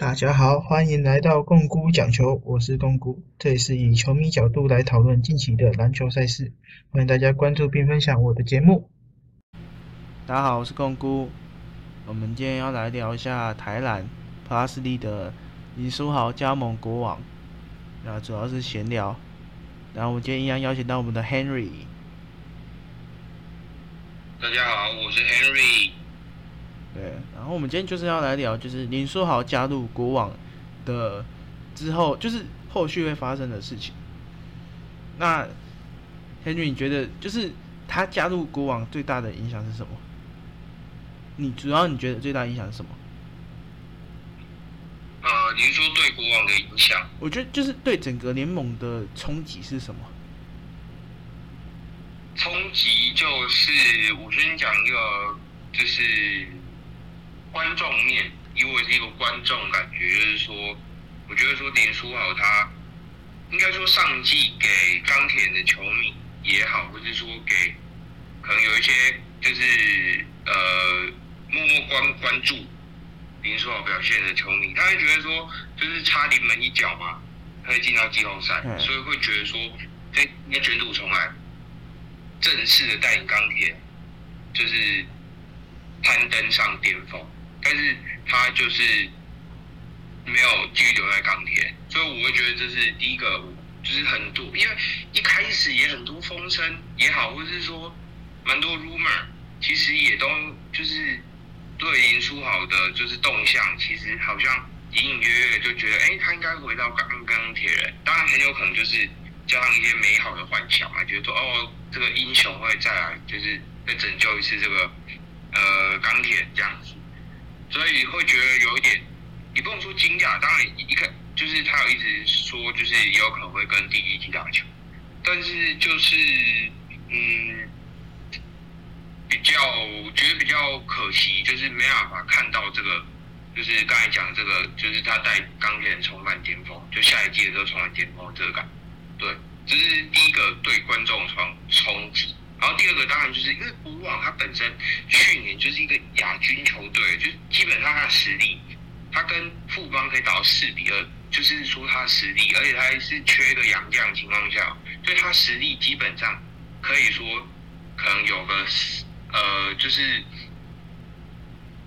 大家好，欢迎来到共姑讲球，我是共姑，这里是以球迷角度来讨论近期的篮球赛事，欢迎大家关注并分享我的节目。大家好，我是共姑，我们今天要来聊一下台篮 Plus 利的林书豪加盟国王，那主要是闲聊，然后我们今天一样邀请到我们的 Henry。大家好，我是 Henry。对，然后我们今天就是要来聊，就是林书豪加入国网的之后，就是后续会发生的事情。那 Henry，你觉得就是他加入国网最大的影响是什么？你主要你觉得最大影响是什么？呃，您说对国网的影响？我觉得就是对整个联盟的冲击是什么？冲击就是我先讲一个，就是观众面，以我是一个观众感觉，就是说，我觉得说林书豪他应该说上季给钢铁人的球迷也好，或者说给可能有一些就是呃默默关关注林书豪表现的球迷，他会觉得说就是差临门一脚嘛，可以进到季后赛，所以会觉得说这应该卷土重来。正式的带领钢铁，就是攀登上巅峰，但是他就是没有继续留在钢铁，所以我会觉得这是第一个，就是很多，因为一开始也很多风声也好，或者是说蛮多 rumor，其实也都就是对林书豪的，就是动向，其实好像隐隐约约就觉得，哎，他应该回到钢钢铁人，当然很有可能就是。加上一些美好的幻想嘛，觉得说哦，这个英雄会再来，就是再拯救一次这个呃钢铁这样子，所以会觉得有一点，你不用说惊讶，当然一看就是他有一直说，就是也有可能会跟第一季打球，但是就是嗯，比较觉得比较可惜，就是没办法看到这个，就是刚才讲这个，就是他带钢铁重返巅峰，就下一季的时候重返巅峰这个感。对，这是第一个对观众冲冲击，然后第二个当然就是因为国王他本身去年就是一个亚军球队，就基本上他的实力，他跟富邦可以打到四比二，就是说他实力，而且他还是缺一个洋将情况下，所以他实力基本上可以说可能有个呃就是。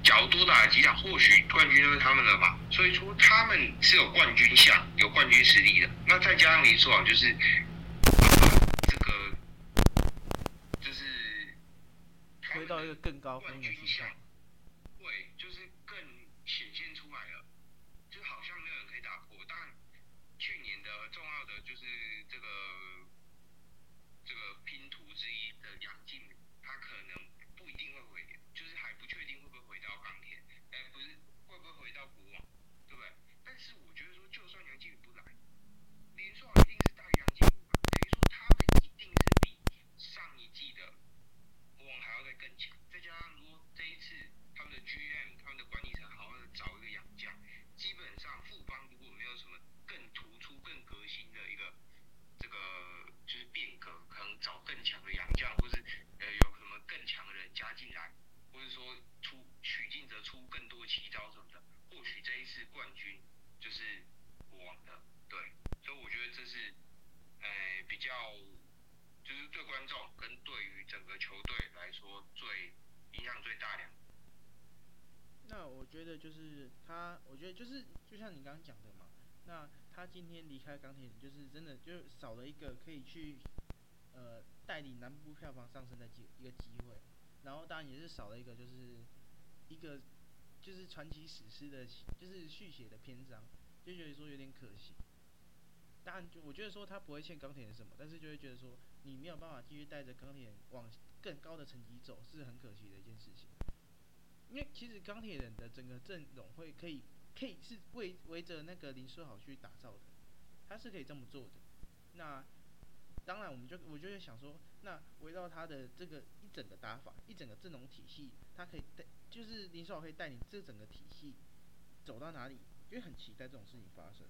较多打几场，或许冠军就是他们了吧。所以说他们是有冠军相、有冠军实力的。那再加上林书豪，就是这个，就是推到一个更高分的形象。会，就是更显现出来了，就好像没有人可以打破。但，去年的重要的就是这个这个拼图之一的杨敬敏，他可能不一定会回。就是还不确定会不会回到钢铁，哎，不是会不会回到国王，对不对？但是我觉得说，就算杨靖宇不来，林书豪一定是大于杨敬宇嘛，等于说他们一定是比上一季的国王还要再更强。再加上说这一次他们的 GM、他们的管理层好好的找一个洋将，基本上富邦如果没有什么更突出、更革新的一个这个就是变革，可能找更强的洋将，或是呃有什么更强的人加进来。或者说出取进则出更多奇招什么的，或许这一次冠军就是国王的，对，所以我觉得这是，呃，比较就是对观众跟对于整个球队来说最影响最大的。那我觉得就是他，我觉得就是就像你刚刚讲的嘛，那他今天离开钢铁人，就是真的就少了一个可以去呃带领南部票房上升的机一个机会。然后当然也是少了一个，就是一个就是传奇史诗的，就是续写的篇章，就觉得说有点可惜。当然，就我觉得说他不会欠钢铁人什么，但是就会觉得说你没有办法继续带着钢铁往更高的层级走，是很可惜的一件事情。因为其实钢铁人的整个阵容会可以可以是围围着那个林书豪去打造的，他是可以这么做的。那当然，我们就我就会想说，那围绕他的这个一整个打法，一整个阵容体系，他可以带，就是林书豪可以带领这整个体系走到哪里，就很期待这种事情发生。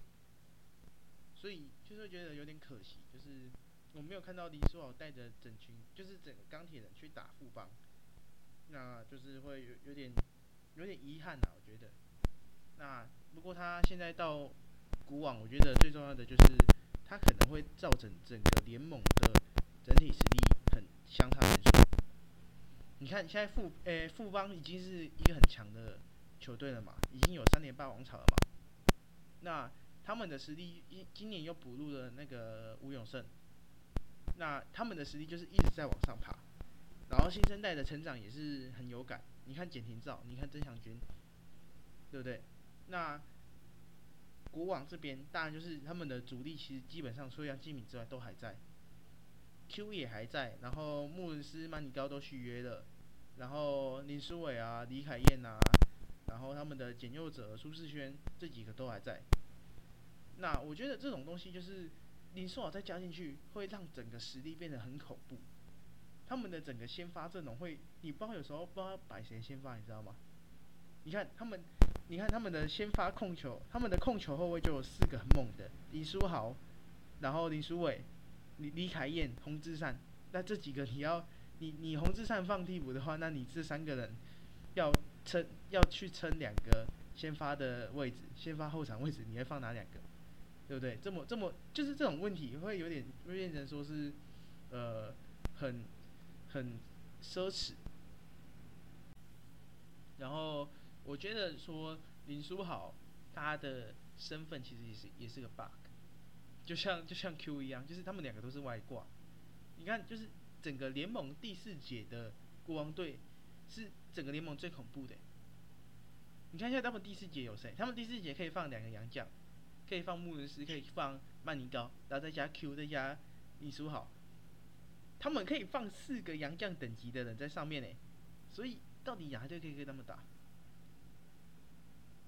所以就是觉得有点可惜，就是我没有看到林书豪带着整群，就是整个钢铁人去打富邦，那就是会有有点有点遗憾呐，我觉得。那不过他现在到古网，我觉得最重要的就是他可能会造成整个联盟的整体实力很相差很远。你看现在富诶富邦已经是一个很强的球队了嘛，已经有三连霸王朝了嘛。那他们的实力今今年又补入了那个吴永胜，那他们的实力就是一直在往上爬，然后新生代的成长也是很有感。你看简廷照，你看曾祥军，对不对？那国网这边当然就是他们的主力，其实基本上除了杨继敏之外都还在，Q 也还在，然后穆伦斯、曼尼高都续约了，然后林书伟啊、李凯燕啊，然后他们的简佑哲、苏世轩这几个都还在。那我觉得这种东西就是林书豪再加进去，会让整个实力变得很恐怖。他们的整个先发阵容会，你不知道有时候不知道摆谁先发，你知道吗？你看他们，你看他们的先发控球，他们的控球后卫就有四个很猛的，李书豪，然后林书伟、李李凯燕、洪志善。那这几个你要，你你洪志善放替补的话，那你这三个人要撑要去撑两个先发的位置，先发后场位置，你会放哪两个？对不对？这么这么就是这种问题会有点会变成说是，呃，很很奢侈。然后我觉得说林书豪他的身份其实也是也是个 bug，就像就像 Q 一样，就是他们两个都是外挂。你看，就是整个联盟第四节的国王队是整个联盟最恐怖的。你看一下他们第四节有谁？他们第四节可以放两个洋将，可以放穆伦斯，可以放曼尼高，然后再加 Q，再加李书豪，他们可以放四个洋将等级的人在上面呢。所以到底哪一队可以跟他们打？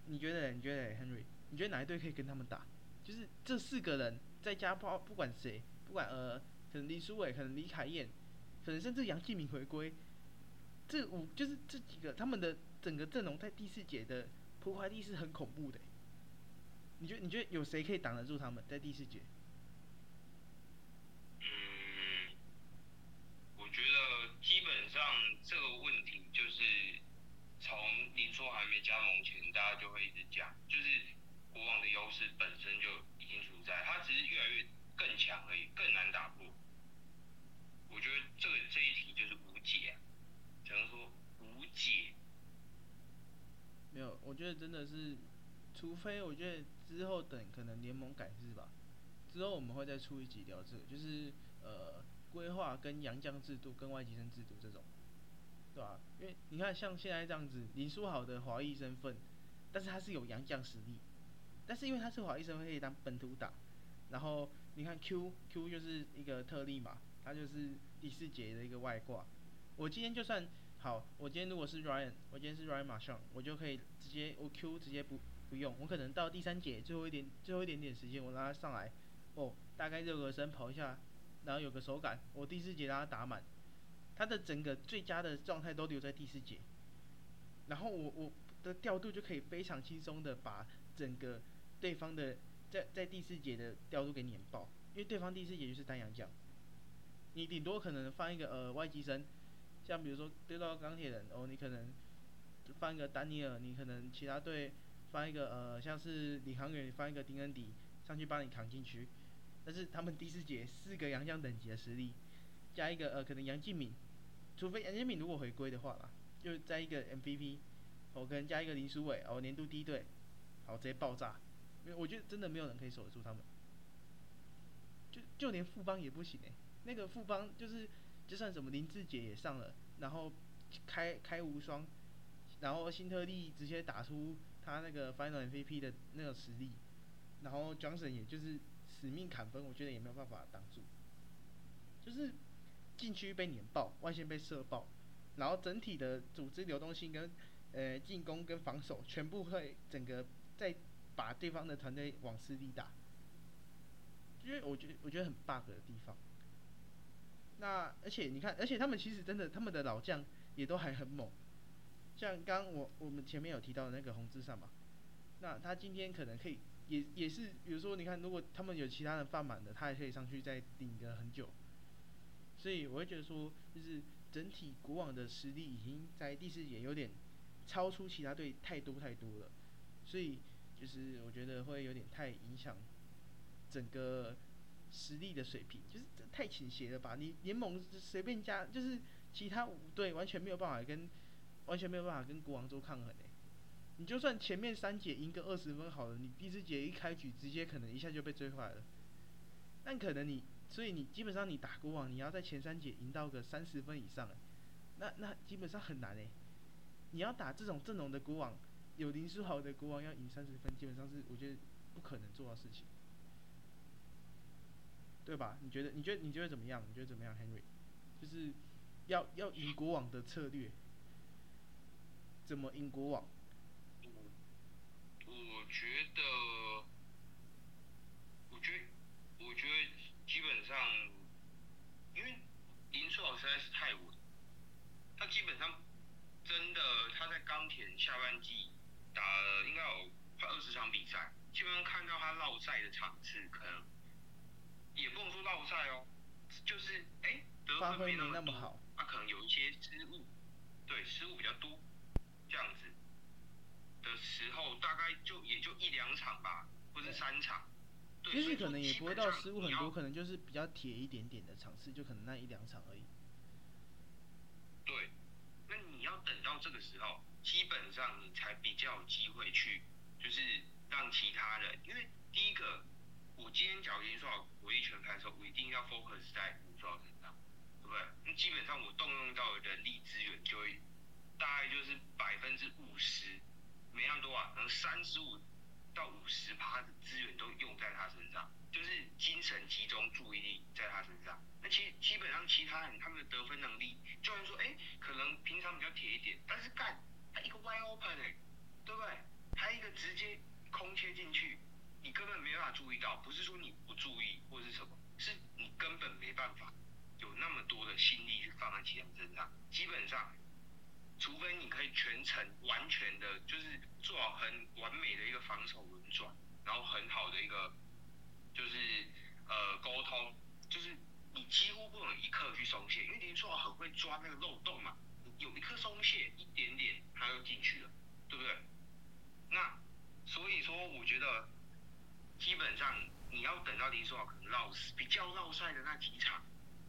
你觉得？你觉得，Henry？你觉得哪一队可以跟他们打？就是这四个人再加不不管谁，不管呃，可能李书伟，可能李凯燕，可能甚至杨继敏回归，这五就是这几个他们的整个阵容在第四节的破坏力是很恐怖的。你觉得？你觉得有谁可以挡得住他们在第四节？嗯，我觉得基本上这个问题就是从林书豪还没加盟前，大家就会一直讲，就是国王的优势本身就已经存在，他只是越来越更强而已，更难打破。我觉得这个这一题就是无解、啊，只能说无解。没有，我觉得真的是，除非我觉得之后等可能联盟改制吧，之后我们会再出一集聊这个，就是呃规划跟洋将制度跟外籍生制度这种，对吧、因为你看像现在这样子，林书豪的华裔身份，但是他是有洋将实力，但是因为他是华裔身份可以当本土打，然后你看 Q Q 就是一个特例嘛，他就是第四节的一个外挂，我今天就算好，我今天如果是 Ryan，我今天是 Ryan 马上，我就可以直接我 Q 直接不不用，我可能到第三节最后一点最后一点点时间，我让他上来，哦，大概热个身跑一下，然后有个手感，我第四节让他打满，他的整个最佳的状态都留在第四节，然后我我的调度就可以非常轻松的把整个对方的在在第四节的调度给碾爆，因为对方第四节就是单阳将，你顶多可能放一个呃外籍生。像比如说对到钢铁人哦，你可能放一个丹尼尔，你可能其他队放一个呃像是领航员放一个丁恩迪上去帮你扛进去，但是他们第四节四个洋将等级的实力，加一个呃可能杨敬敏，除非杨敬敏如果回归的话啦，就加一个 MVP，我可能加一个林书伟哦年度第一队，好直接爆炸，因为我觉得真的没有人可以守得住他们，就就连富邦也不行诶、那个富邦就是。就算什么林志杰也上了，然后开开无双，然后新特利直接打出他那个 Final MVP 的那个实力，然后 Johnson 也就是死命砍分，我觉得也没有办法挡住，就是禁区被碾爆，外线被射爆，然后整体的组织流动性跟呃进攻跟防守全部会整个在把对方的团队往死里打，因为我觉得我觉得很 bug 的地方。那而且你看，而且他们其实真的，他们的老将也都还很猛，像刚我我们前面有提到的那个洪志善嘛，那他今天可能可以也也是，比如说你看，如果他们有其他人放满的，他也可以上去再顶个很久，所以我会觉得说，就是整体国网的实力已经在第四节有点超出其他队太多太多了，所以就是我觉得会有点太影响整个实力的水平，就是这太倾斜了吧？你联盟随便加，就是其他五队完全没有办法跟完全没有办法跟国王做抗衡诶、你就算前面三节赢个二十分好了，你第四节一开局直接可能一下就被追回来了。但可能你，所以你基本上你打国王，你要在前三节赢到个三十分以上、那那基本上很难诶、你要打这种阵容的国王，有林书豪的国王要赢三十分，基本上是我觉得不可能做到事情，对吧？你觉得？你觉得？你觉得怎么样？你觉得怎么样，Henry？就是要要赢国王的策略，怎么赢国王？我我觉得，我觉得，我觉得基本上，因为林书豪实在是太稳，他基本上真的他在钢铁下半季打了应该有快二十场比赛，基本上看到他落赛的场次，可能也不能说落赛哦，就是哎、得分没那多，那么好，他、可能有一些失误，对，失误比较多，这样子的时候，大概就也就一两场吧，或者三场。对其所以可能也不会到失误很多，可能就是比较铁一点点的场次，就可能那一两场而已。对，那你要等到这个时候，基本上你才比较有机会去，就是让其他人，因为第一个，我今天假如林书豪火力全开的时候，我一定要 focus 在林书豪身上，对不对？那基本上我动用到的人力资源就会大概就是百分之五十，没那么多啊，可能三十五到五十趴的资源都用在他身上，就是精神集中注意力在他身上。那其基本上其他人他们的得分能力，就算说哎、可能平常比较铁一点，但是干他一个 wide open 哎、对不对？他一个直接空切进去，你根本没办法注意到，不是说你不注意或是什么，是你根本没办法有那么多的心力去放在其他人身上。基本上，除非你可以全程完全的，就是做好很完美的一个防守轮转，然后很好的一个就是呃沟通，就是你几乎不能一刻去松懈，因为林书豪很会抓那个漏洞嘛，你有一刻松懈一点点，他就进去了，对不对？那所以说，我觉得基本上你要等到林书豪可能落比较落赛的那几场，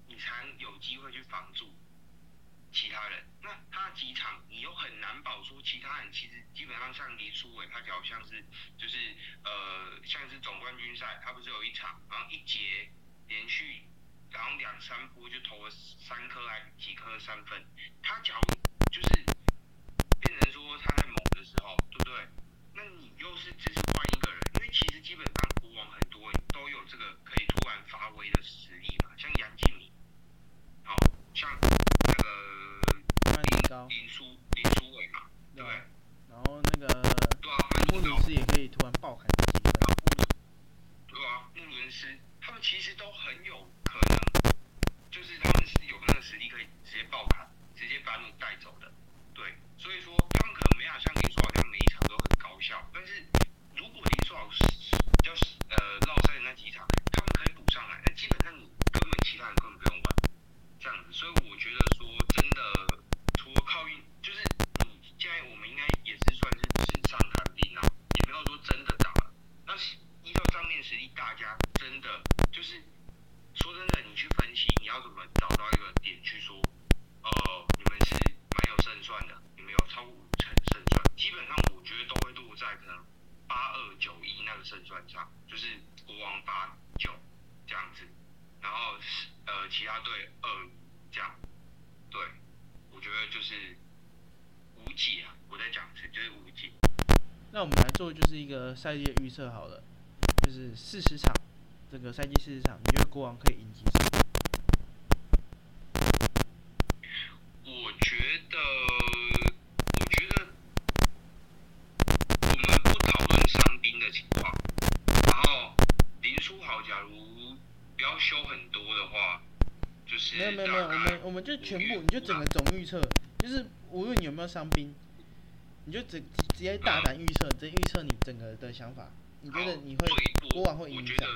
你才有机会去防住其他人。那他几场你又很难保说其他人其实基本上像林书伟，他好像是就是呃像是总冠军赛，他不是有一场，然后一节连续然后两三波就投了三颗还几颗三分，他假如就是变成说他在猛的时候，对不对？那你又是只是换一个人，因为其实基本上国王很多都有这个可以突然发威的实力嘛，像杨敬敏，好、像那个高，林书林书伟嘛，对不对？然后那个对啊，范穆林高鲁斯也可以突然爆砍几分。然对啊，穆伦斯，他们其实都很有可能，就是他们是有那个实力可以直接爆砍，直接把你带走的。对，所以说他们可能没有像林书豪这样每一场都很高效，但是如果林书豪是比较呃落赛的那几场，他们可以补上来，那基本上你根本其他人根本不用玩，这样子。所以我觉得说真的，除了靠运，就是你现在我们应该也是算是纸上谈兵啊，也没有说真的打了。那是依照账面实力，大家真的就是说真的，你去分析，你要怎么找到一个点去说，呃，你们是蛮有胜算的，你们有超过五成胜算，基本上我觉得都会落在可能八二九一那个胜算上，就是国王八九这样子，然后呃其他队二这样，对，我觉得就是无解啊，我在讲是就是无解。那我们来做就是一个赛季的预测好了，就是四十场，这个赛季四十场，你觉得国王可以赢几场？我觉得，我觉得我们不讨论伤兵的情况，然后林书豪假如不要修很多的话，就是没有没有没有，我们我们就全部，你就整个总预测，就是无论你有没有伤兵，你就直直接大胆预测，直接预测你整个的想法，你觉得你会最多国王会赢我觉得，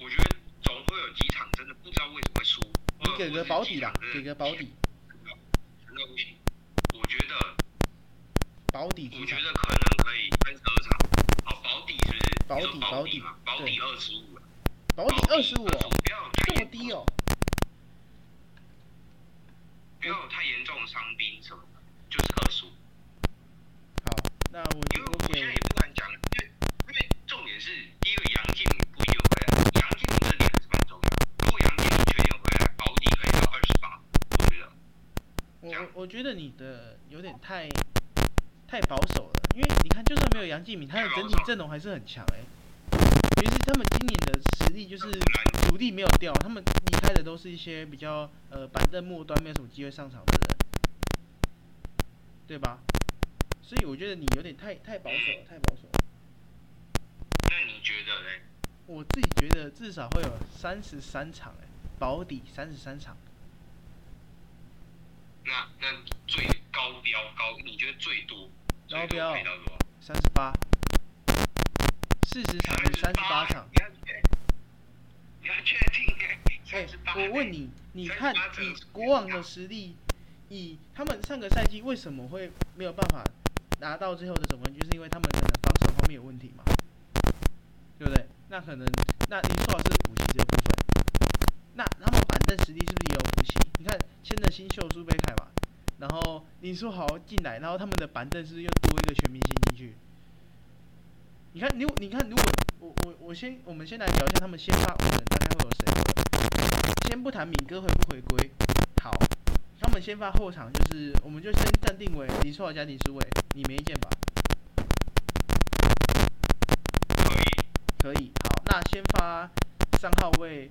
我觉得总会有几场真的不知道为什么会输。你给个保底啦给个保底。我觉得保底几场？我觉得可能可以三十二场。好，保底是不是？保底保底保嘛，保底二十五。保底二十五25哦，不要太这么低哦。不要有太严重的伤兵什么那我因为我现在也不敢讲，因为因为重点是第一个杨敬敏不一定回来，杨敬敏这点还是蛮重要的。如果杨敬敏确定回来，保底可以到二十八，我觉得。我我觉得你的有点太太保守了，因为你看，就算没有杨敬敏，他的整体阵容还是很强哎、尤其是他们今年的实力就是主力没有掉，他们离开的都是一些比较呃板凳末端没有什么机会上场的人，对吧？所以我觉得你有点太太保守了，太保守了。那你觉得嘞？我自己觉得至少会有三十三场哎、保底三十三场。那那最高标高，你觉得最多？高标？三十八，四十场是三十八场。你要确，你要确定哎，我问你，你看38以国王的实力，以他们上个赛季为什么会没有办法拿到最后的总冠军？是因为他们可能防守方面有问题嘛，对不对？那可能，那你说的是补齐这部分，那他们板凳实力是不是也有补齐？你看签的新秀苏贝凯嘛，然后林书豪进来，然后他们的板凳是不是又多一个全明星进去？你看，你你看，如果我我我先，我们先来聊一下他们先发五人大概会有谁。先不谈敏哥回不回归，好，他们先发后场就是，我们就先暂定为林书豪加林书伟，你没意见吧？可以。可以，好，那先发三号位，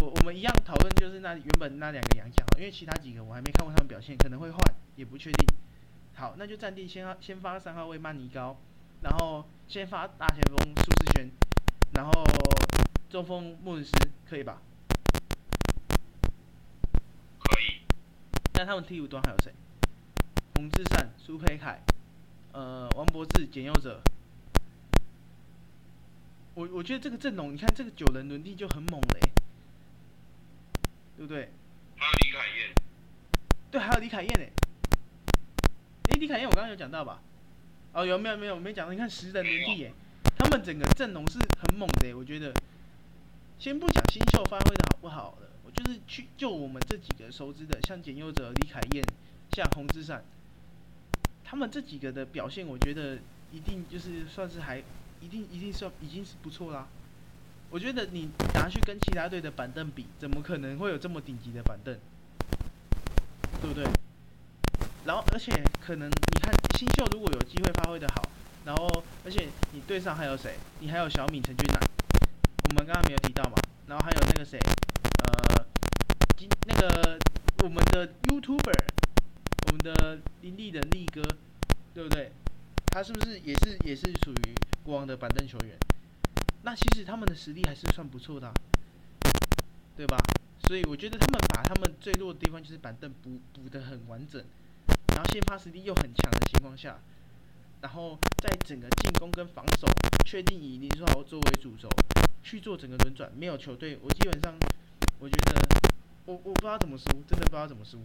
我我们一样讨论就是那原本那两个洋将，因为其他几个我还没看过他们表现，可能会换，也不确定。好，那就暂定先先发三号位曼尼高，然后先发大前锋苏世轩，然后中锋穆伦斯，可以吧？可以，那他们替补端还有谁？洪志善、苏培凯、呃王柏志、简佑哲。我我觉得这个阵容，你看这个九人轮替就很猛嘞、对不对？还有李凯燕，对，还有李凯燕诶、诶，李凯燕我刚刚有讲到吧？哦，有没有没有没讲到？你看十人轮替耶，他们整个阵容是很猛的、欸，我觉得。先不讲新秀发挥的好不好了，我就是去就我们这几个熟知的，像简佑哲、李凯燕、像洪之善，他们这几个的表现，我觉得一定就是算是还一定一定算已经是不错啦。我觉得你拿去跟其他队的板凳比，怎么可能会有这么顶级的板凳？对不对？然后，而且可能你看新秀如果有机会发挥的好，然后而且你队上还有谁？你还有小米陈俊南，我们刚刚没有提到嘛。然后还有那个谁，呃，今那个我们的 YouTuber，我们的林立的力哥，对不对？他是不是也是也是属于国王的板凳球员？那其实他们的实力还是算不错的、对吧？所以我觉得他们把他们最弱的地方就是板凳补补得很完整，然后先发实力又很强的情况下，然后在整个进攻跟防守确定以林书豪作为主轴去做整个轮转，没有球队，我基本上我觉得我我不知道怎么输，真的不知道怎么输，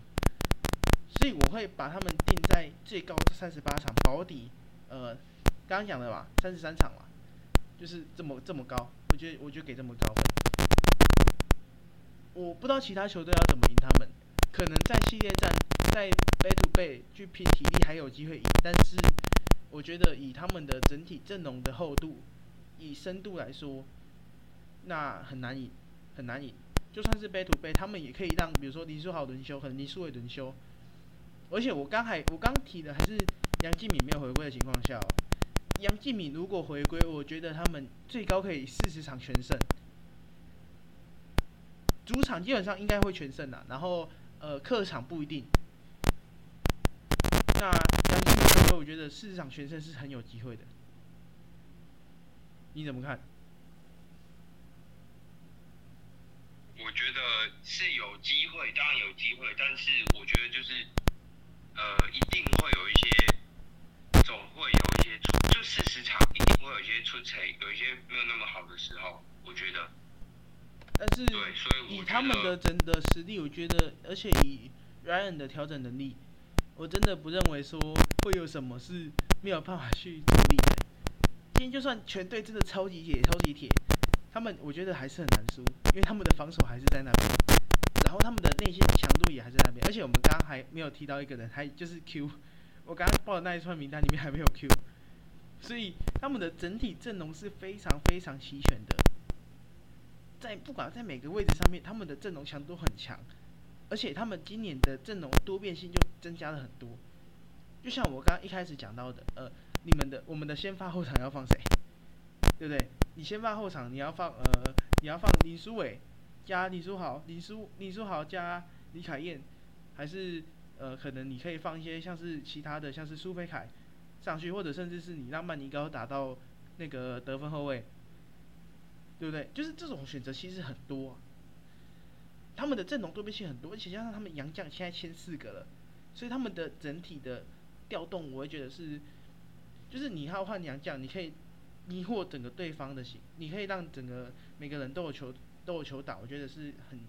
所以我会把他们定在最高三十八场保底，呃，刚刚讲的嘛，三十三场嘛，就是这么这么高，我觉得我就给这么高分。我不知道其他球队要怎么赢他们，可能在系列战，在 bay to bay 去拼体力还有机会赢，但是我觉得以他们的整体阵容的厚度，以深度来说，那很难赢，很难赢。就算是背徒背他们也可以让，比如说林书豪轮休，可能林书伟轮休。而且我刚还我刚提的还是杨敬敏没有回归的情况下、杨敬敏如果回归，我觉得他们最高可以四十场全胜。主场基本上应该会全胜的，然后呃客场不一定。那杨敬敏回归，我觉得四十场全胜是很有机会的。你怎么看？我觉得是有机会，当然有机会，但是我觉得就是，呃，一定会有一些，总会有一些出，就事实场一定会有一些出彩，有一些没有那么好的时候，我觉得，但是对，所以以他们的得真的实力，我觉得，而且以 Ryan 的调整能力，我真的不认为说会有什么是没有办法去处理的。今天就算全队真的超级铁、超级铁，他们我觉得还是很难输，因为他们的防守还是在那边，然后他们的内线强度也还在那边，而且我们刚刚还没有提到一个人，还就是 Q，我刚刚报的那一串名单里面还没有 Q，所以他们的整体阵容是非常非常齐全的，在不管在每个位置上面，他们的阵容强度很强。而且他们今年的阵容多变性就增加了很多，就像我刚刚一开始讲到的，呃，你们的我们的先发后场要放谁，对不对？你先发后场你要放呃，你要放林书伟加李书豪，李书李书豪加李凯燕，还是呃，可能你可以放一些像是其他的，像是苏菲凯上去，或者甚至是你让曼尼高打到那个得分后卫，对不对？就是这种选择其实很多。他们的阵容多变性很多，而且加上他们洋将现在签四个了，所以他们的整体的调动，我会觉得是，就是你要换洋将，你可以迷惑整个对方的心，你可以让整个每个人都有球都有球打，我觉得是很，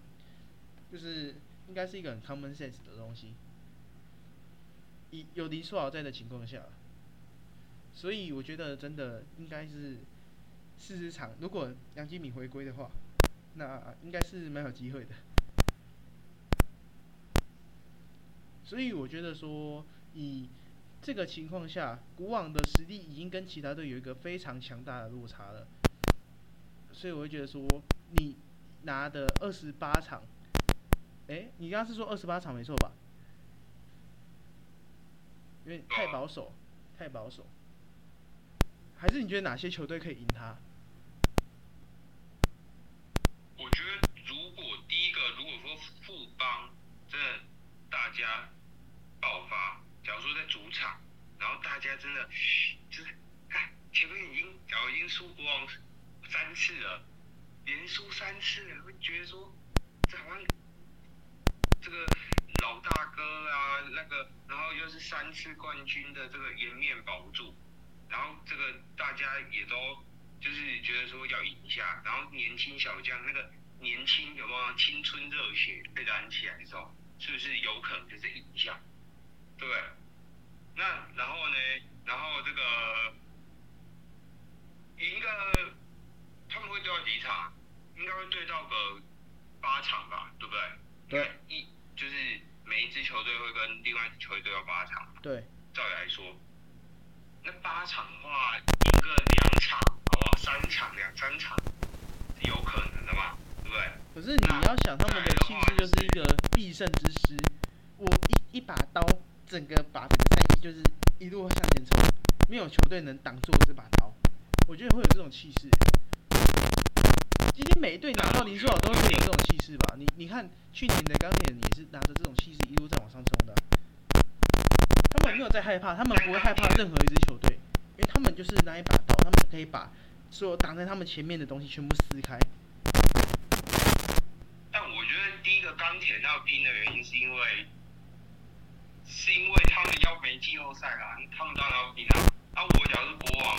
就是应该是一个很 common sense 的东西。以有林书豪在的情况下，所以我觉得真的应该是四十场，如果杨基敏回归的话，那应该是蛮有机会的。所以我觉得说，以这个情况下，古往的实力已经跟其他队有一个非常强大的落差了。所以我会觉得说，你拿的二十八场，哎，你刚刚是说二十八场没错吧？因为太保守，太保守。还是你觉得哪些球队可以赢他？我觉得，如果第一个，如果说富邦这大家。爆发。假如说在主场，然后大家真的就是看前面已经，假如已经输国王三次了，连输三次了，会觉得说这好像这个老大哥啊，那个然后又是三次冠军的这个颜面保住，然后这个大家也都就是觉得说要赢下，然后年轻小将那个年轻有没有青春热血被燃起来的时候，是不是有可能就是赢下？对，那然后呢？然后这个赢个他们会对到几场？应该会对到个八场吧，对不对？对。一就是每一支球队会跟另外一支球队对到八场。对。照理来说，那八场的话，赢个两场，好不好？三场、两三场是有可能的嘛，对不对？可是你要想，他们的气势就是一个必胜之师，我一一把刀。整个把整个赛季就是一路向前冲，没有球队能挡住我这把刀。我觉得会有这种气势。今天每一队拿到林书豪都是有这种气势吧？你你看去年的钢铁也是拿着这种气势一路在往上冲的。他们没有在害怕，他们不会害怕任何一支球队，因为他们就是那一把刀，他们可以把所有挡在他们前面的东西全部撕开。但我觉得第一个钢铁要拼的原因是因为。是因为他们要没季后赛啦，他们当然要拼啊。那我假如是国王，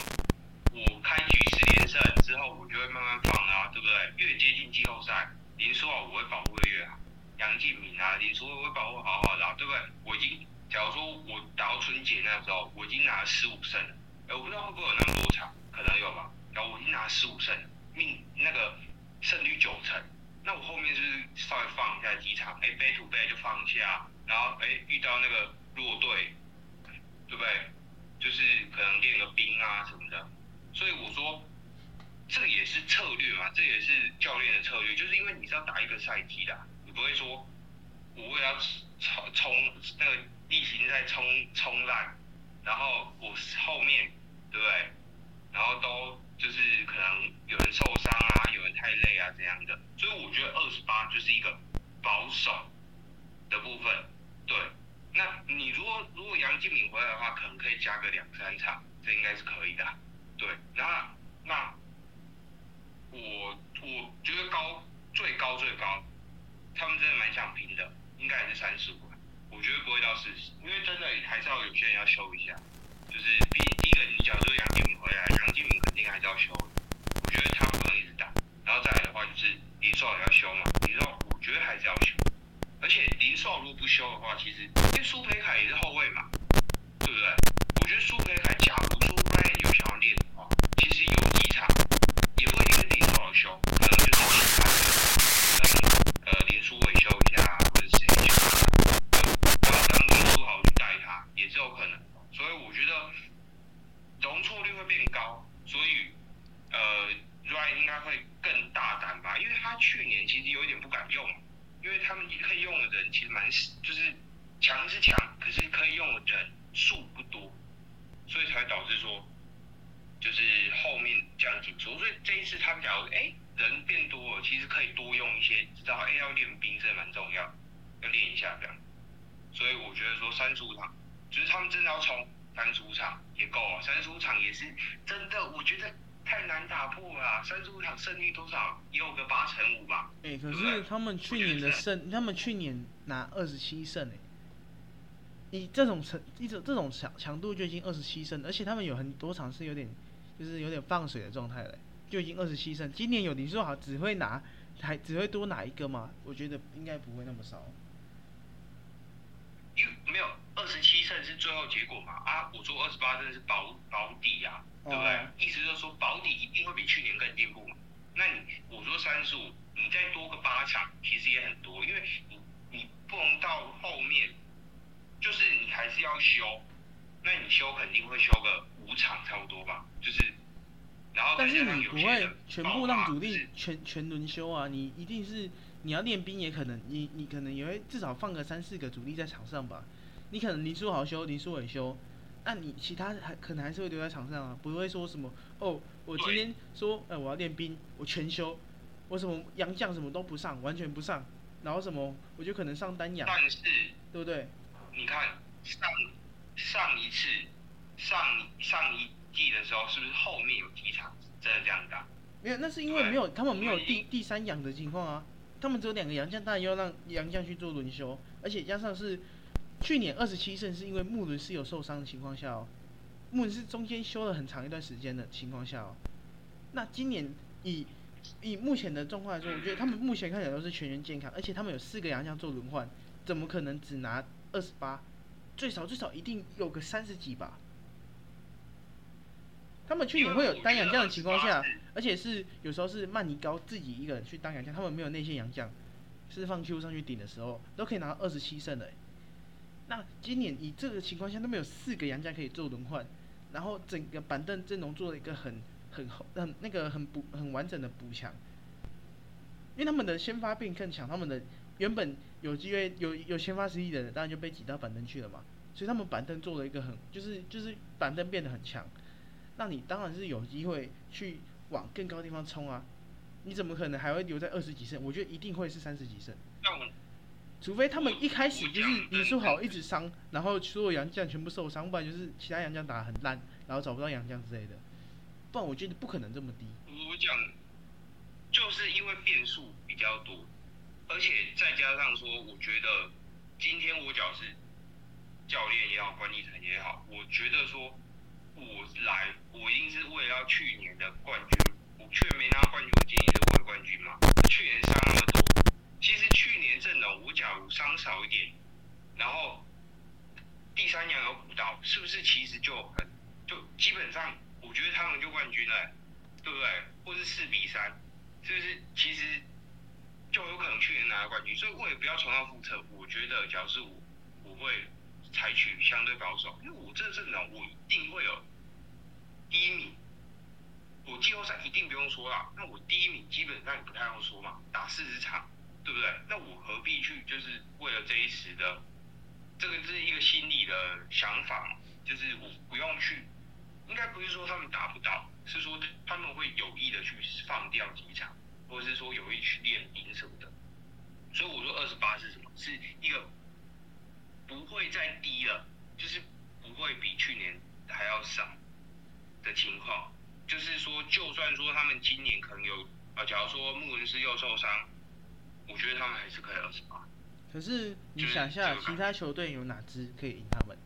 我开局十连胜之后，我就会慢慢放啊，对不对？越接近季后赛，林书豪我会保护的越好。杨敬敏啊，林书豪会保护好好的，对不对？我已经，假如说我打到春节那时候，我已经拿了十五胜了。哎，我不知道会不会有那么多场，可能有吧。然后我已经拿了十五胜，命那个胜率九成，那我后面就是稍微放一下几场，哎，背土背就放一下。然后哎，遇到那个弱队，对不对？就是可能练个兵啊什么的。所以我说，这也是策略嘛，这也是教练的策略。就是因为你是要打一个赛季的，你不会说，我为了冲冲那个例行赛冲冲烂，然后我后面对不对？然后都就是可能有人受伤啊，有人太累啊这样的。所以我觉得二十八就是一个保守的部分。对，那你如果如果杨敬敏回来的话，可能可以加个两三场，这应该是可以的。对，那那我我觉得高最高最高，他们真的蛮想拼的，应该还是三十五。我觉得不会到四十，因为真的还是要有些人要修一下。就是第第一个，你假如说杨金敏回来，杨金敏肯定还是要修。我觉得他不能一直打。然后再来的话，就是林少也要修嘛，林少我觉得还是要修。而且林少如果不修的话，其实因为苏培凯也是后卫嘛，对不对？我觉得苏培凯假如说 Ryan 有想要练的话，其实有几场也不一定是林书豪休，可能就是其他的，可能呃林书伟修一下，或者谁休，然后让林书豪去带他，也是有可能。所以我觉得容错率会变高，所以呃 Ryan 应该会更大胆吧，因为他去年其实有点不敢用。因为他们可以用的人其实蛮就是强是强，可是可以用的人数不多，所以才导致说就是后面这样紧缩。所以这一次他们假如哎人变多了，其实可以多用一些，知道哎要练兵这蛮重要，要练一下这样。所以我觉得说三十五场，就是他们真的要冲三十五场也够啊，三十五场也是真的，我觉得。太难打破了，三十五场胜率多少？也有个八成五吧。哎，可是他们去年的胜，他们去年拿二十七胜哎，以这种成一种这种强强度就已经二十七胜，而且他们有很多场是有点就是有点放水的状态了，就已经二十七胜。今年有你说好只会拿还只会多拿一个吗？我觉得应该不会那么少。因为没有二十七胜是最后结果嘛？啊，我说二十八胜是保保底呀。对不对？意思就是说保底一定会比去年更进步嘛。那你我说三十五，你再多个八场，其实也很多，因为你你不能到后面，就是你还是要修，那你修肯定会修个五场差不多吧，就是，然后但是你不会全部让主力全全轮休啊，你一定是你要练兵也可能，你你可能也会至少放个三四个主力在场上吧，你可能林书豪休，林书伟休。那你其他还可能还是会留在场上啊，不会说什么哦，我今天说，哎，我要练兵，我全休，我什么杨将什么都不上，完全不上，然后什么，我就可能上单养，但是，对不对？你看上上一次上上一季的时候，是不是后面有几场真的这样打？没有，那是因为没有他们没有第第三阳的情况啊，他们只有两个洋将，当然要让洋将去做轮休，而且加上是。去年二十七胜是因为穆伦是有受伤的情况下哦，穆伦是中间休了很长一段时间的情况下哦，那今年以以目前的状况来说，我觉得他们目前看起来都是全员健康，而且他们有四个洋将做轮换，怎么可能只拿二十八？最少最少一定有个三十几吧？他们去年会有单洋将的情况下，而且是有时候是曼尼高自己一个人去当洋将，他们没有内线杨将，是放 Q 上去顶的时候，都可以拿到二十七胜的。那今年以这个情况下他们有四个杨将可以做轮换，然后整个板凳阵容做了一个很很很那个很补很完整的补强，因为他们的先发变更强，他们的原本有机会有有先发实力的人当然就被挤到板凳去了嘛，所以他们板凳做了一个很就是就是板凳变得很强，那你当然是有机会去往更高地方冲啊，你怎么可能还会留在二十几胜？我觉得一定会是三十几胜。除非他们一开始就是林书豪一直伤，然后所有洋将全部受伤，不然就是其他洋将打得很烂，然后找不到洋将之类的，不然我觉得不可能这么低。我讲，就是因为变数比较多，而且再加上说，我觉得今天我脚是教练也好，管理层也好，我觉得说我来，我一定是为了要去年的冠军，我却没拿冠军，我今年是为了冠军嘛？去年伤那么多。其实去年阵容，我假如伤少一点，然后第三年有补到，是不是其实就很就基本上，我觉得他们就冠军了，对不对？或是四比三，是不是其实就有可能去年拿冠军？所以我也不要重蹈覆辙。我觉得，假如是我，我会采取相对保守，因为我这阵容我一定会有，季后赛一定不用说了。那我第一名基本上也不太用说嘛，打四十场。对不对？那我何必去？就是为了这一时的，这个是一个心理的想法。就是我不用去，应该不是说他们达不到，是说他们会有意的去放掉几场，或者是说有意去练兵什么的。所以我说二十八是什么？是一个不会再低了，就是不会比去年还要少的情况。就是说，就算说他们今年可能有，啊，假如说穆伦斯又受伤。我觉得他们还是可以二十八。可是你想一下，其他球队有哪支可以赢他们？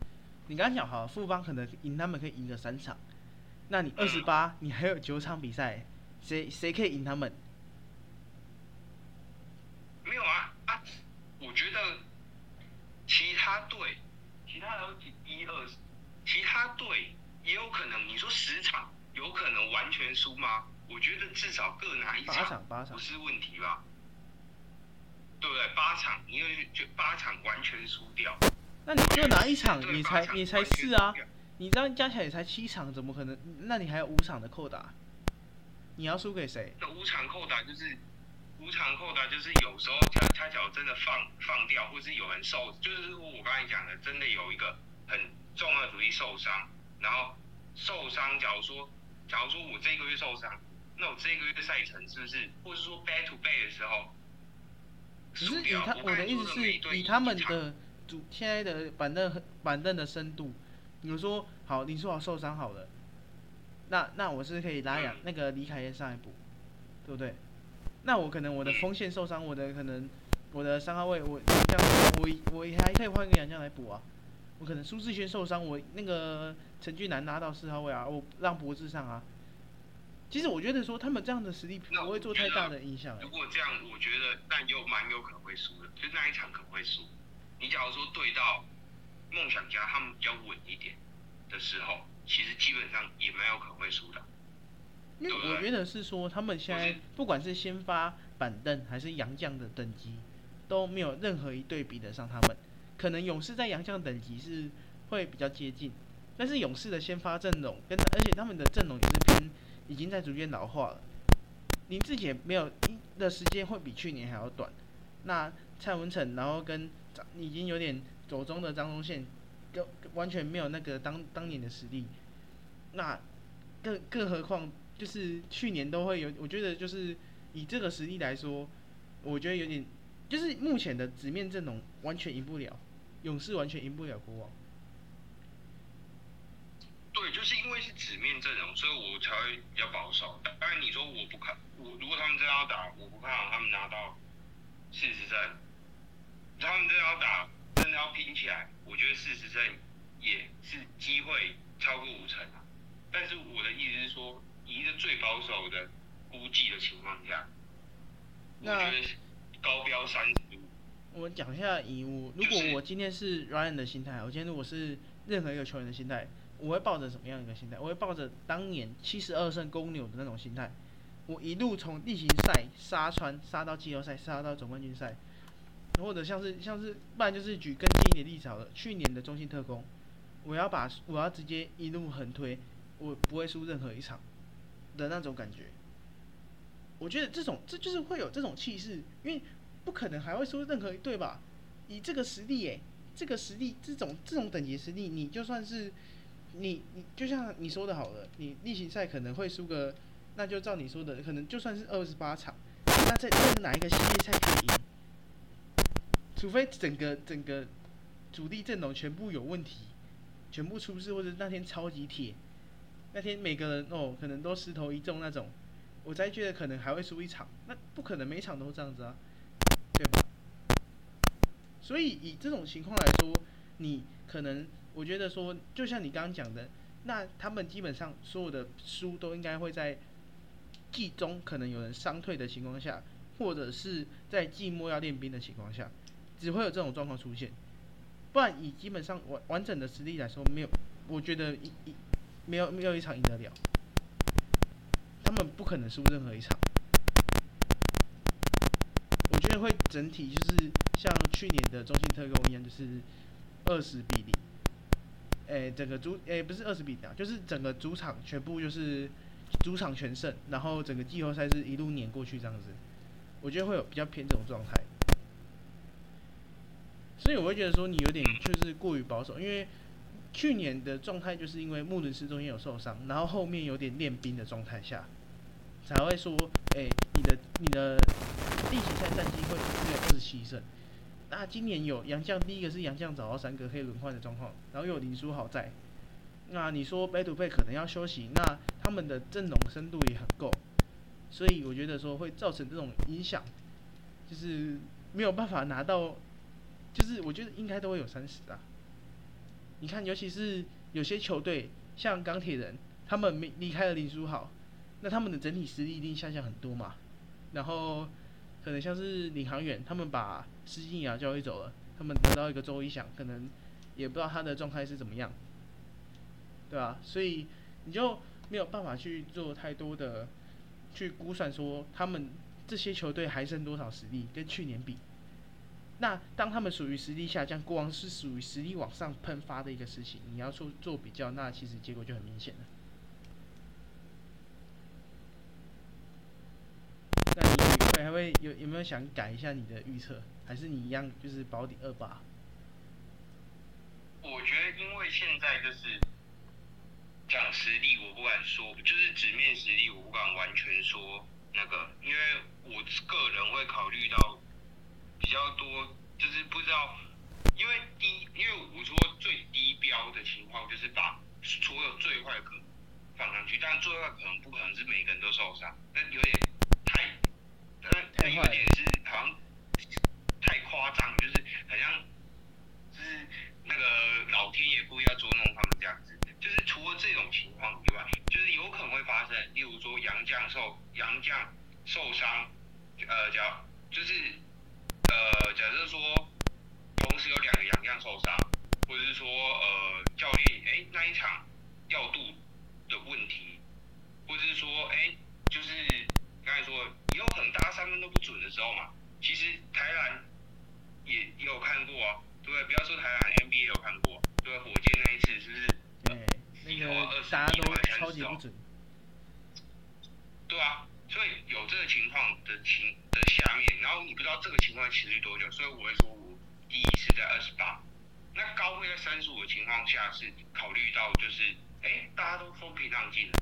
你刚刚讲好，富邦可能赢他们可以赢个三场，那你二十八，你还有九场比赛，谁谁可以赢他们？没有啊啊！我觉得其他队，其他有几一二，其他队也有可能，你说十场有可能完全输吗？我觉得至少各拿一场不是问题吧？对不对？八场，因为就八场完全输掉，那你就拿一场，你才你才四啊你这样加起来也才七场，怎么可能？那你还有五场的扣打，你要输给谁？那五场扣打就是五场扣打，就是有时候他他假如真的放放掉，或是有人受，就是说我刚才讲的，真的有一个很重要的主力受伤，然后受伤，假如说假如说我这个月受伤，那我这个月赛程是不是，或是说 back to back 的时候只是以？他我的意思是以他们的主现在的板凳板凳的深度，比如说好林书豪受伤好了，那那我是可以拉杨嗯那个李凯燕上来补，对不对？那我可能我的锋线受伤，我的可能我的三号位我这样我我还可以换一个杨将来补啊。我可能苏志轩受伤，我那个陈俊南拿到四号位啊，我让博智上啊。其实我觉得说他们这样的实力不会做太大的影响、欸如。果这样，我觉得但有蛮有可能会输的，就那一场可能会输。你假如说对到梦想家他们比较稳一点的时候，其实基本上也蛮有可能会输的。因为我觉得是说，他们现在不管是先发板凳还是洋将的等级，都没有任何一队比得上他们。可能勇士在洋将等级是会比较接近，但是勇士的先发阵容跟而且他们的阵容也是偏已经在逐渐老化了。林志杰没有一的时间会比去年还要短。那蔡文成，然后跟张已经有点走中的张宗宪，跟完全没有那个当当年的实力。那更更何况就是去年都会有，我觉得就是以这个实力来说，我觉得有点，就是目前的纸面阵容完全赢不了，勇士完全赢不了国王。对，就是因为是纸面阵容，所以我才会比较保守。当然你说我不看，我如果他们真要打，我不看好他们拿到四十胜。他们真要打，真的要拼起来，我觉得四十胜也是机会超过五成啊。但是我的意思是说，以一个最保守的估计的情况下，我觉得高标三十。我们讲一下，以我如果我今天是 Ryan 的心态，我今天如果是任何一个球员的心态，我会抱着什么样一个心态？我会抱着当年七十二胜公牛的那种心态，我一路从例行赛杀穿，杀到季后赛，杀到总冠军赛，或者像是像是，不然就是举更近一点例子好了，去年的中信特工，我要把我要直接一路横推，我不会输任何一场的那种感觉。我觉得这种这就是会有这种气势，因为不可能还会输任何一队吧？以这个实力，诶，这个实力，这种这种等级实力，你就算是你你就像你说的好了，你例行赛可能会输个，那就照你说的，可能就算是二十八场，那在在哪一个系列赛可以赢？除非整个整个主力阵容全部有问题，全部出事，或者那天超级铁，那天每个人哦可能都石头一中那种，我才觉得可能还会输一场，那不可能每场都这样子啊，所以以这种情况来说，你可能我觉得说，就像你刚刚讲的，那他们基本上所有的输都应该会在季中可能有人伤退的情况下，或者是在季末要练兵的情况下，只会有这种状况出现。不然以基本上完完整的实力来说，没有，我觉得一一没有没有一场赢得了，他们不可能输任何一场。会整体就是像去年的中信特工一样，就是二十比零。诶、整个主诶、不是二十比零，就是整个主场全部就是主场全胜，然后整个季后赛是一路碾过去这样子。我觉得会有比较偏这种状态，所以我会觉得说你有点就是过于保守，因为去年的状态就是因为穆伦斯中间有受伤，然后后面有点练兵的状态下，才会说，诶、你的你的例行赛战绩会只有二十七胜。那今年有杨将，第一个是杨将找到三个可以轮换的状况，然后又有林书豪在。那你说 back to b a 可能要休息，那他们的阵容深度也很够，所以我觉得说会造成这种影响，就是没有办法拿到，就是我觉得应该都会有三十啊。你看，尤其是有些球队像钢铁人，他们没离开了林书豪，那他们的整体实力一定下降很多嘛。然后可能像是领航员，他们把施晋尧交易走了，他们得到一个周一翔，可能也不知道他的状态是怎么样，对吧、所以你就没有办法去做太多的去估算说他们这些球队还剩多少实力跟去年比。那当他们属于实力下降，国王是属于实力往上喷发的一个事情，你要做做比较，那其实结果就很明显了。那还会有有没有想改一下你的预测，还是你一样就是保底二八？我觉得因为现在就是讲实力，我不敢说，就是纸面实力，我不敢完全说那个，因为我个人会考虑到比较多，就是不知道，因为低，因为我说最低标的情况就是把所有最坏可能放上去，但最坏可能不可能是每个人都受伤，那有点，那那有点是好像太夸张，就是好像就是那个老天爷故意要捉弄他们这样子。就是除了这种情况以外，就是有可能会发生，例如说杨将受杨将受伤，呃，假就是呃，假设说同时有两个杨将受伤，或者是说呃教练哎那一场调度的问题，或者是说哎就是刚才说也有可能大家三分都不准的时候嘛，其实台篮也也有看过啊，对不对？不要说台篮，NBA 有看过，对？火箭那一次是不是？对，那个大家都超级不准。对啊，所以有这个情况的情的下面，然后你不知道这个情况持续多久，所以我会说我第一次在二十八，那高会在三十五的情况下是考虑到就是，哎，大家都风平浪静了，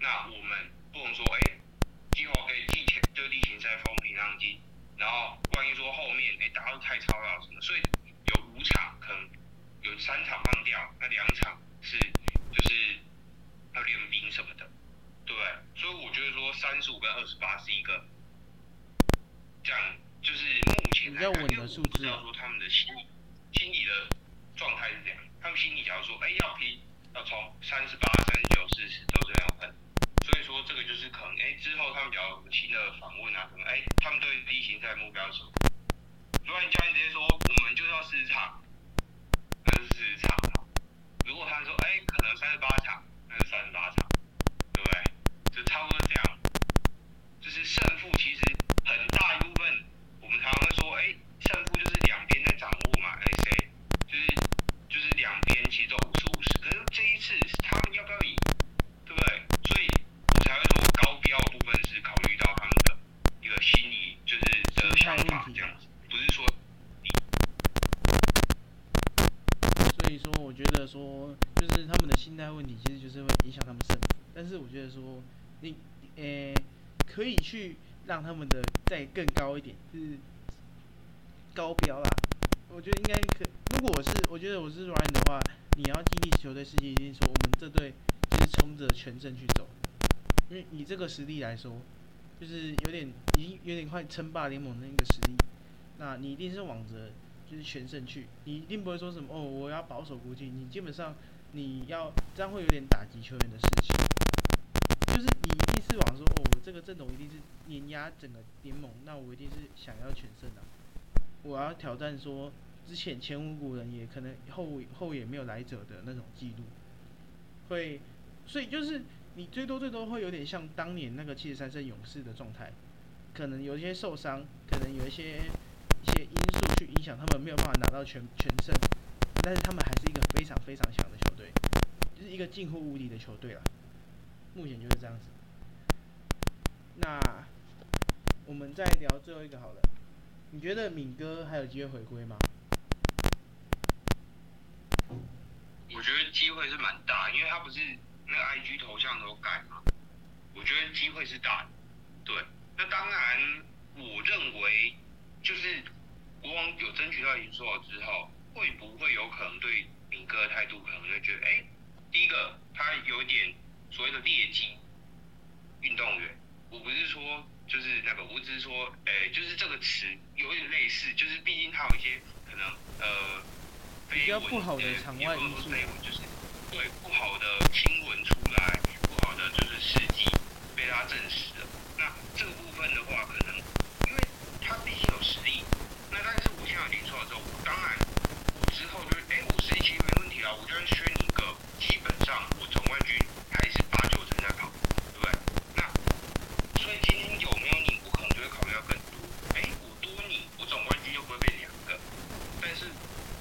那我们不能说哎，季后哎季前就例行赛风平浪静，然后万一说后面哎打到太超了什么，所以有五场可能有三场放掉，那两场是就是要练兵什么的。对？所以我觉得说三十五跟二十八是一个这样，就是目前来看，因为我不知道说他们的心理心理的状态是怎样。他们心里假如说，哎，要拼，要从三十八、三十九、四十都这样分。所以说这个就是可能，哎，之后他们比较新的访问啊，可能哎，他们对例行赛目标是什么？如果你教练直接说我们就要四十场，那就四十场。如果他说，哎，可能三十八场，那就三十八场。对不对？就差不多这样，就是胜负其实很大一部分，我们常常会说，哎，胜负就是两边在掌握嘛，哎谁，就是就是两边其实都五十五十，可是这一次他们要不要赢，对不对？高标的部分是考虑到他们的一个心理就是的想法这样子，不是说。所以说，我觉得说，就是他们的心态问题，其实就是会影响他们胜负。但是我觉得说，你，诶、可以去让他们的再更高一点，就是高标啦。我觉得应该可。如果我是，我觉得我是 Ryan 的话，你要激励球队士气，一定说我们这队就是冲着全胜去走，因为以这个实力来说，就是有点已经有点快称霸联盟的那个实力，那你一定是往着就是全胜去，你一定不会说什么哦，我要保守估计，你基本上你要这样会有点打击球员的士气，就是你一定是往说哦，我这个阵容一定是碾压整个联盟，那我一定是想要全胜的、我要挑战说之前前无古人也可能后后也没有来者的那种记录，会，所以就是你最多最多会有点像当年那个七十三胜勇士的状态，可能有一些受伤，可能有一些一些因素去影响他们没有办法拿到全全胜，但是他们还是一个非常非常强的球队，就是一个近乎无敌的球队了。目前就是这样子。那我们再聊最后一个好了，你觉得敏哥还有机会回归吗？我觉得机会是蛮大，因为他不是那个 IG 头像都改嘛，我觉得机会是大的。对，那当然，我认为就是国王有争取到赢数之后，会不会有可能对敏哥的态度可能会觉得，哎，第一个他有点所谓的劣迹运动员，我不是说就是那个，我只是说，哎，就是这个词有点类似，就是毕竟他有一些可能呃。比较不好的场外因素，就是对不好的新闻出来，不好的就是事迹被他证实了。那这个部分的话，可能因为他毕竟有实力，那但是我现在了林书豪之后，当然我之后就是，哎，我实力其实没问题啊，我就算选你一个，基本上我总冠军还是八九成在跑，对不对？那所以今天有没有你，我可能就会考虑到更多。哎，我多你，我总冠军就不会变两个，但是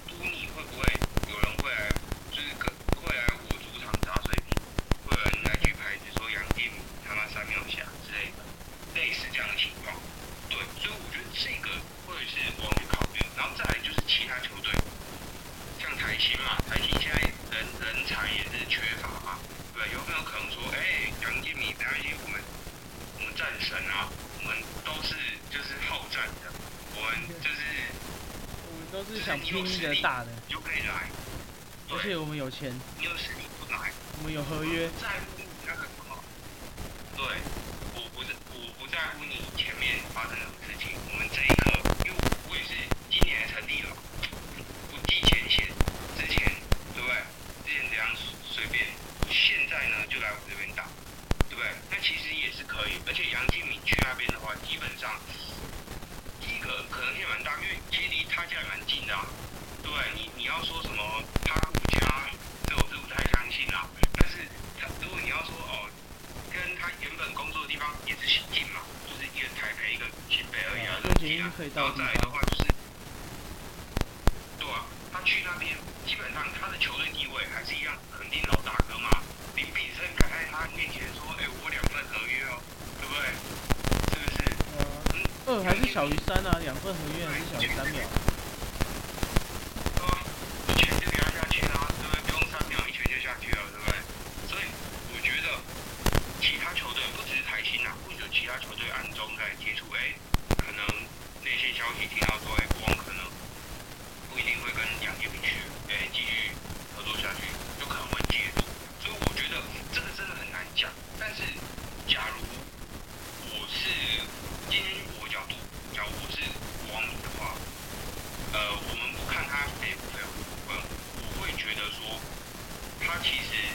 多你会不会有人会来，就是可会来我主场砸水平，会有人来举牌子说杨定他妈三秒下之类的，类似这样的情况。对，所以我觉得这个会是我去考虑，然后再来就是其他球队，像台新嘛，台新现在人人才也是缺乏嘛，对，有没有可能说，哎，杨建敏，没关系，我们我们战神啊，我们都是就是好战的，我们就是我们都是想拼一个大的，就可以来，而且我们有钱，你有实力不来，我们有合约，在乎你那个什么，对，我不是我不在乎你前面发生什么事情，我们这一刻，因为我也是今年才成立了，不计前嫌，之前对不对？之前怎样随便，现在呢就来我这边打，对不对？那其实也是可以，而且杨敬敏去那边的话，基本上第一个可能性蛮大，因为其实离他家也蛮近的、啊，对不对？你你要说什么他顾家，这我是不太相信啦。但是他如果你要说哦，跟他原本工作的地方也是近嘛，就是一个台北一个新北而已可以到的地方后再来的话。就是，对啊，他去那边基本上他的球队地位还是一样，肯定老大哥嘛。林炳胜敢在他面前说，哎、我两份合约哦，对不对？是不是？嗯，二还是小于三啊，两份合约还是小于三秒。对啊，一拳就给他下去啦，对不对？不用三秒，一拳就下去了，对不对？所以我觉得其他球队不只是台新啊，或者其他球队暗中在接触，哎，可能内线消息听到说，哎，国王可能不一定会跟杨建明去，哎，继续合作下去，就可能会介入。所以我觉得这个真的很难讲。但是假如我是今天我角度，假如我是国王迷的话，呃，我们不看他肥不肥的部分，我会觉得说，他其实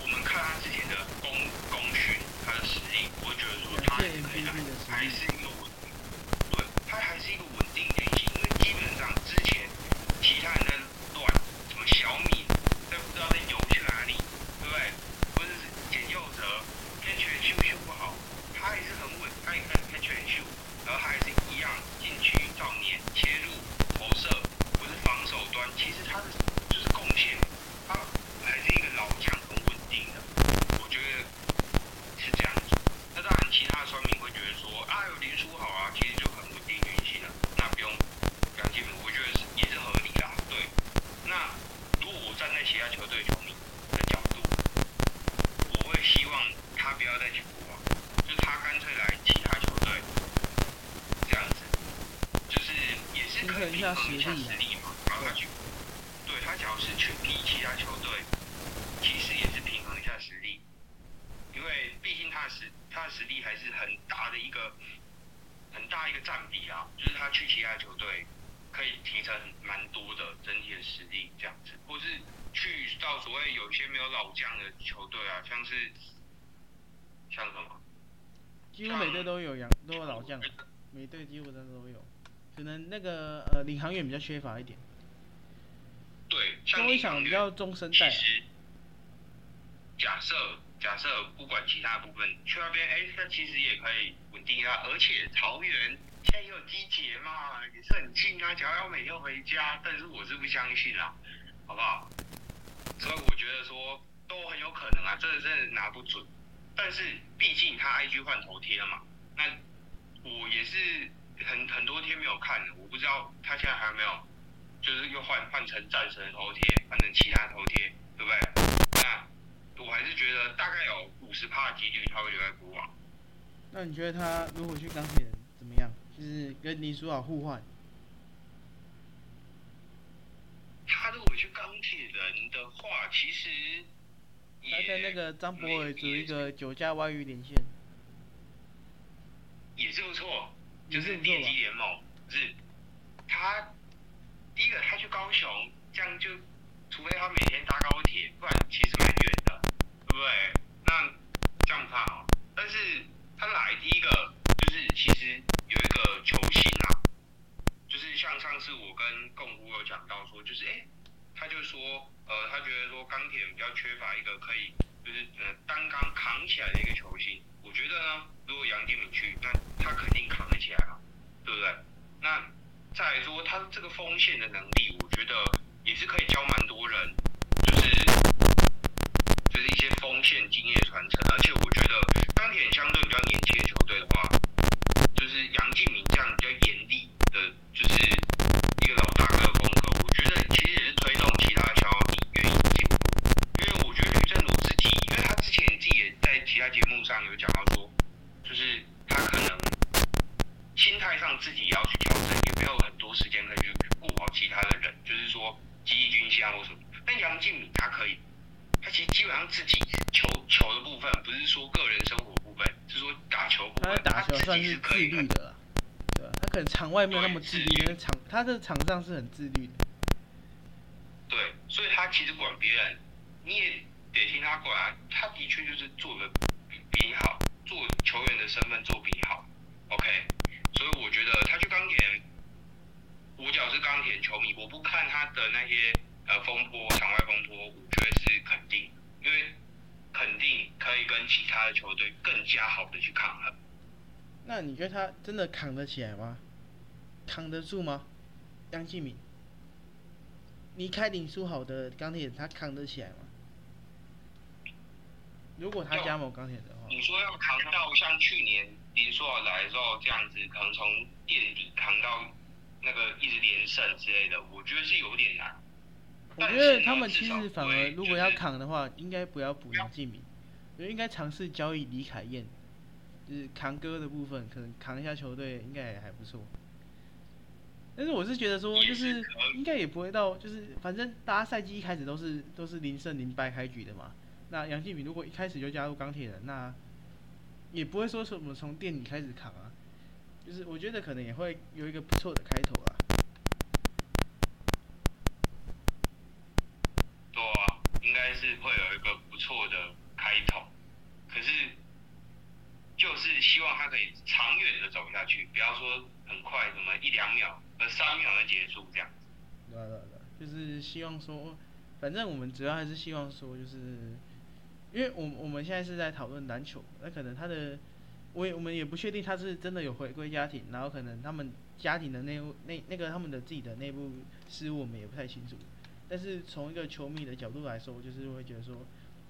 我们看他之前的功功勋，他的实力，我会觉得说他还是可以来，还是一个稳定，对，他还是一个稳定运行，因为基本上之前其他人在乱，什么小米在不知道在游去哪里，对不对？或者是简佑哲偏拳秀秀不好，他也是很稳，他也看偏拳秀，然后他还是一样禁区照年切入投射，或是防守端，其实他的就是贡献，他还是一个老将，很稳定的，我觉得是这样子。那当然，其他的酸民会觉得说，啊，有林书豪啊，其实就很稳定运行了，那不用杨建明，我觉得是也是合理啦。对，那如果我站在其他球队球迷的角度，我会希望他不要再去国王，就是他干脆来其他球队，这样子，就是也是可以平衡一下实力嘛。然后他去，对他只要是去踢其他球队，其实也是平衡一下实力，因为毕竟他的实他的实力还是很大的一个很大一个占比啊，就是他去其他球队可以提升蛮多的整体的实力这样子，或是去到所谓有一些没有老将的球队啊，像是像什么？几乎每队都有洋都有老将，每队几乎真的都有，可能那个呃领航员比较缺乏一点，对，像中一场比较中生代啊，其实假设假设不管其他部分去那边，哎，他其实也可以稳定啊，而且桃园现在也有机捷嘛，也是很近啊，只要要每天回家，但是我是不相信啦，好不好？所以我觉得说都很有可能啊，这个真的拿不准。但是毕竟他 IG 换头贴了嘛，那我也是很很多天没有看了，我不知道他现在还有没有，就是又换换成战神头贴，换成其他头贴，对不对？那我还是觉得大概有五十趴的几率他会留在国王。那你觉得他如果去钢铁人怎么样？就是跟林书豪互换，他如果去钢铁人的话，其实也他跟那个张博伟组一个九加外遇连线，也是不错，也就是是不错吧猎击联盟，是他第一个他去高雄，这样就除非他每天搭高铁，不然其实蛮远的，对不对？那这样不太好。但是他来第一个就是其实有一个球星啊，就是像上次我跟共姑有讲到说，就是哎、他就说，呃，他觉得说钢铁比较缺乏一个可以就是呃单杠扛起来的一个球星。我觉得呢，如果杨敬敏去，那他肯定扛得起来嘛，对不对？那再说他这个锋线的能力，我觉得也是可以教蛮多人，就是就是一些锋线经验传承。而且我觉得钢铁相对比较年轻的球队的话，就是杨敬敏这样比较严厉的，就是一个老大哥的风格，我觉得其实也是推动其他小小米愿意进步。因为我觉得吕正儒自己，因为他之前自己也在其他节目上有讲到说，就是他可能心态上自己也要去调整，也没有很多时间可以去顾好其他的人，就是说激励军心啊杨敬敏他可以，他其实基本上自己球球的部分，不是说个人生活部分，是说打球部分，他打球自算是自己是可以律的啦，对吧？他可能场外没有那么自律，但是场他的场上是很自律的。对，所以他其实管别人，你也得听他管啊。他的确就是做的比比你好，做球员的身份做比你好。OK，所以我觉得他去钢铁人，我只要是钢铁球迷，我不看他的那些呃风波、场外风波，我觉得是肯定，因为肯定可以跟其他的球队更加好的去抗衡。那你觉得他真的扛得起来吗？扛得住吗？杨敬敏，离开林书豪的钢铁，他扛得起来吗？如果他加盟钢铁的话，你说要扛到像去年林书豪来的时候这样子，可能从垫底扛到那个一直连胜之类的，我觉得是有点难。我觉得他们其实反而如果要扛的话，应该不要补杨敬敏，我觉得应该尝试交易李凯燕，就是扛哥的部分，可能扛一下球队应该也还不错。但是我是觉得说，就是应该也不会到，就是反正大家赛季一开始都是都是零胜零败开局的嘛。那杨敬敏如果一开始就加入钢铁人，那也不会说什么从垫底开始扛啊，就是我觉得可能也会有一个不错的开头啊。对啊，应该是会有一个不错的开头，可是就是希望他可以长远的走下去，不要说很快什么一两秒、呃三秒就结束这样子。对对对，就是希望说，反正我们主要还是希望说，就是因为我我们现在是在讨论篮球，那可能他的，我也我们也不确定他是真的有回归家庭，然后可能他们家庭的内部那那个他们的自己的内部事务我们也不太清楚，但是从一个球迷的角度来说，我就是会觉得说，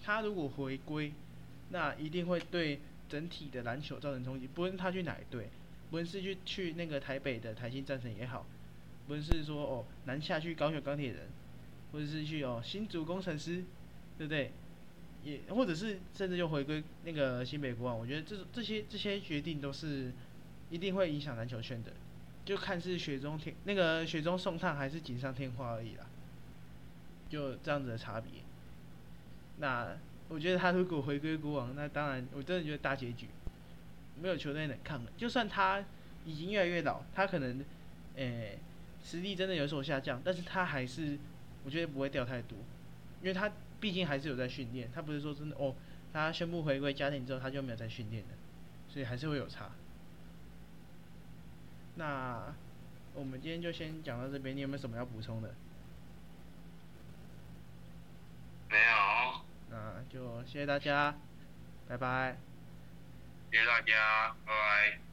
他如果回归，那一定会对整体的篮球造成冲击，不论他去哪一队，不论是去去那个台北的台新战神也好。不论是说哦南下去高雄钢铁人，或者是去哦新竹工程师，对不对？也或者是甚至就回归那个新北国王，我觉得这这些这些决定都是一定会影响篮球圈的，就看是雪中天那个雪中送炭还是锦上添花而已啦，就这样子的差别。那我觉得他如果回归国王，那当然我真的觉得大结局，没有球队能抗了。就算他已经越来越老，他可能诶。实力真的有所下降，但是他还是，我觉得不会掉太多，因为他毕竟还是有在训练，他不是说真的哦，他宣布回归家庭之后他就没有在训练了，所以还是会有差。那我们今天就先讲到这边，你有没有什么要补充的？没有，那就谢谢大家，拜拜。谢谢大家，拜拜。